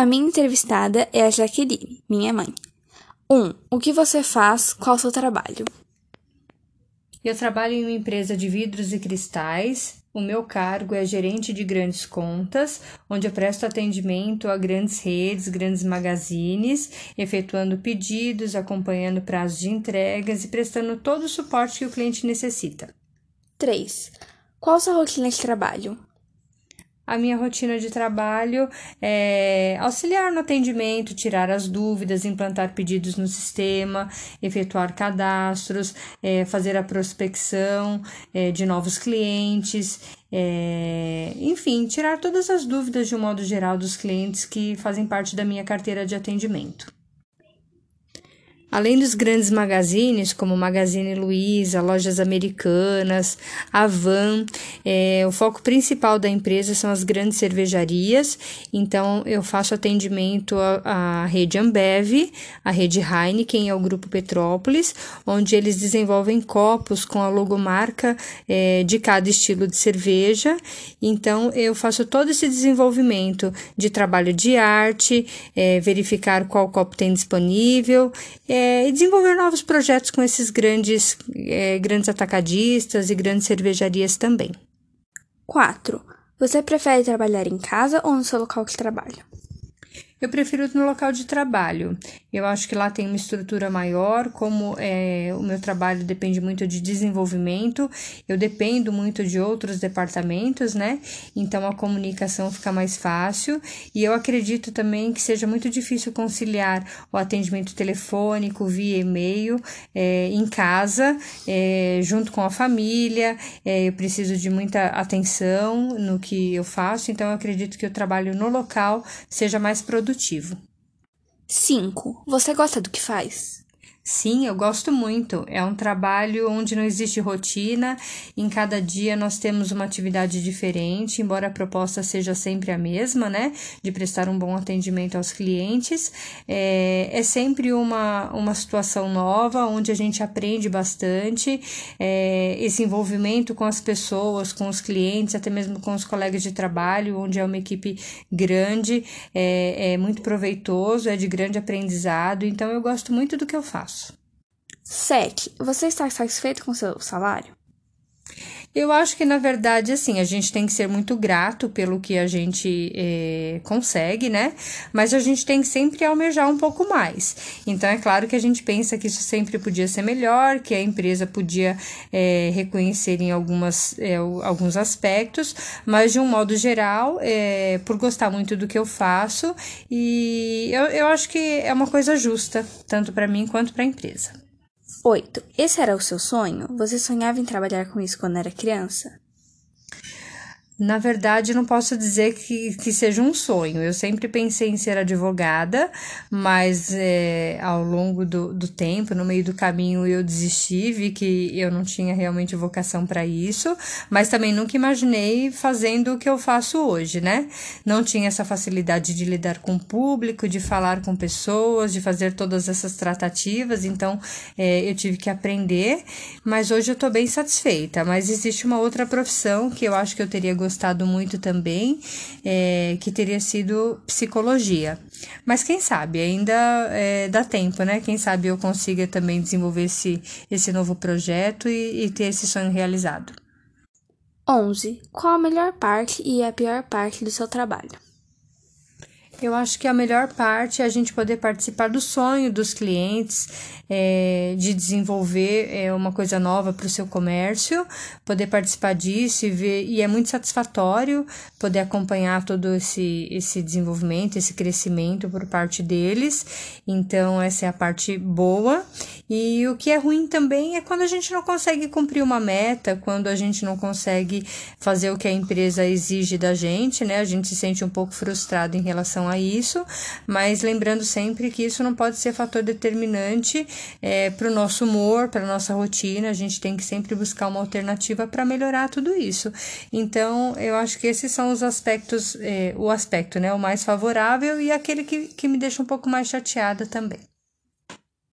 A minha entrevistada é a Jaqueline, minha mãe. 1. Um, o que você faz? Qual o seu trabalho? Eu trabalho em uma empresa de vidros e cristais. O meu cargo é gerente de grandes contas, onde eu presto atendimento a grandes redes, grandes magazines, efetuando pedidos, acompanhando prazos de entregas e prestando todo o suporte que o cliente necessita. 3. Qual a sua rotina de trabalho? A minha rotina de trabalho é auxiliar no atendimento, tirar as dúvidas, implantar pedidos no sistema, efetuar cadastros, é, fazer a prospecção é, de novos clientes, é, enfim, tirar todas as dúvidas de um modo geral dos clientes que fazem parte da minha carteira de atendimento. Além dos grandes magazines, como Magazine Luiza, lojas americanas, Avan, é, o foco principal da empresa são as grandes cervejarias. Então, eu faço atendimento à, à rede Ambev, à rede Heineken e ao Grupo Petrópolis, onde eles desenvolvem copos com a logomarca é, de cada estilo de cerveja. Então, eu faço todo esse desenvolvimento de trabalho de arte, é, verificar qual copo tem disponível. É, é, e desenvolver novos projetos com esses grandes, é, grandes atacadistas e grandes cervejarias também. 4. Você prefere trabalhar em casa ou no seu local de trabalho? Eu prefiro no local de trabalho. Eu acho que lá tem uma estrutura maior, como é, o meu trabalho depende muito de desenvolvimento, eu dependo muito de outros departamentos, né? Então a comunicação fica mais fácil e eu acredito também que seja muito difícil conciliar o atendimento telefônico via e-mail é, em casa, é, junto com a família. É, eu preciso de muita atenção no que eu faço, então eu acredito que o trabalho no local seja mais produtivo. 5. Você gosta do que faz? Sim, eu gosto muito. É um trabalho onde não existe rotina. Em cada dia nós temos uma atividade diferente, embora a proposta seja sempre a mesma, né? De prestar um bom atendimento aos clientes. É, é sempre uma, uma situação nova, onde a gente aprende bastante. É, esse envolvimento com as pessoas, com os clientes, até mesmo com os colegas de trabalho, onde é uma equipe grande, é, é muito proveitoso, é de grande aprendizado. Então eu gosto muito do que eu faço. 7. Você está satisfeito com seu salário? Eu acho que, na verdade, assim, a gente tem que ser muito grato pelo que a gente é, consegue, né? Mas a gente tem que sempre almejar um pouco mais. Então, é claro que a gente pensa que isso sempre podia ser melhor, que a empresa podia é, reconhecer em algumas, é, alguns aspectos, mas de um modo geral, por gostar muito do que eu faço, e eu, eu acho que é uma coisa justa, tanto para mim quanto para a empresa. 8. Esse era o seu sonho? Você sonhava em trabalhar com isso quando era criança? Na verdade, não posso dizer que, que seja um sonho. Eu sempre pensei em ser advogada, mas é, ao longo do, do tempo, no meio do caminho, eu desisti, vi que eu não tinha realmente vocação para isso, mas também nunca imaginei fazendo o que eu faço hoje, né? Não tinha essa facilidade de lidar com o público, de falar com pessoas, de fazer todas essas tratativas, então é, eu tive que aprender, mas hoje eu estou bem satisfeita. Mas existe uma outra profissão que eu acho que eu teria gostado gostado muito também, é, que teria sido psicologia. Mas quem sabe, ainda é, dá tempo, né? Quem sabe eu consiga também desenvolver esse, esse novo projeto e, e ter esse sonho realizado. 11. Qual a melhor parte e a pior parte do seu trabalho? Eu acho que a melhor parte é a gente poder participar do sonho dos clientes, é, de desenvolver é, uma coisa nova para o seu comércio, poder participar disso e ver, e é muito satisfatório poder acompanhar todo esse, esse desenvolvimento, esse crescimento por parte deles. Então, essa é a parte boa. E o que é ruim também é quando a gente não consegue cumprir uma meta, quando a gente não consegue fazer o que a empresa exige da gente, né? A gente se sente um pouco frustrado em relação a isso, mas lembrando sempre que isso não pode ser fator determinante é, para o nosso humor, para nossa rotina, a gente tem que sempre buscar uma alternativa para melhorar tudo isso. Então, eu acho que esses são os aspectos, é, o aspecto, né, o mais favorável e aquele que, que me deixa um pouco mais chateada também.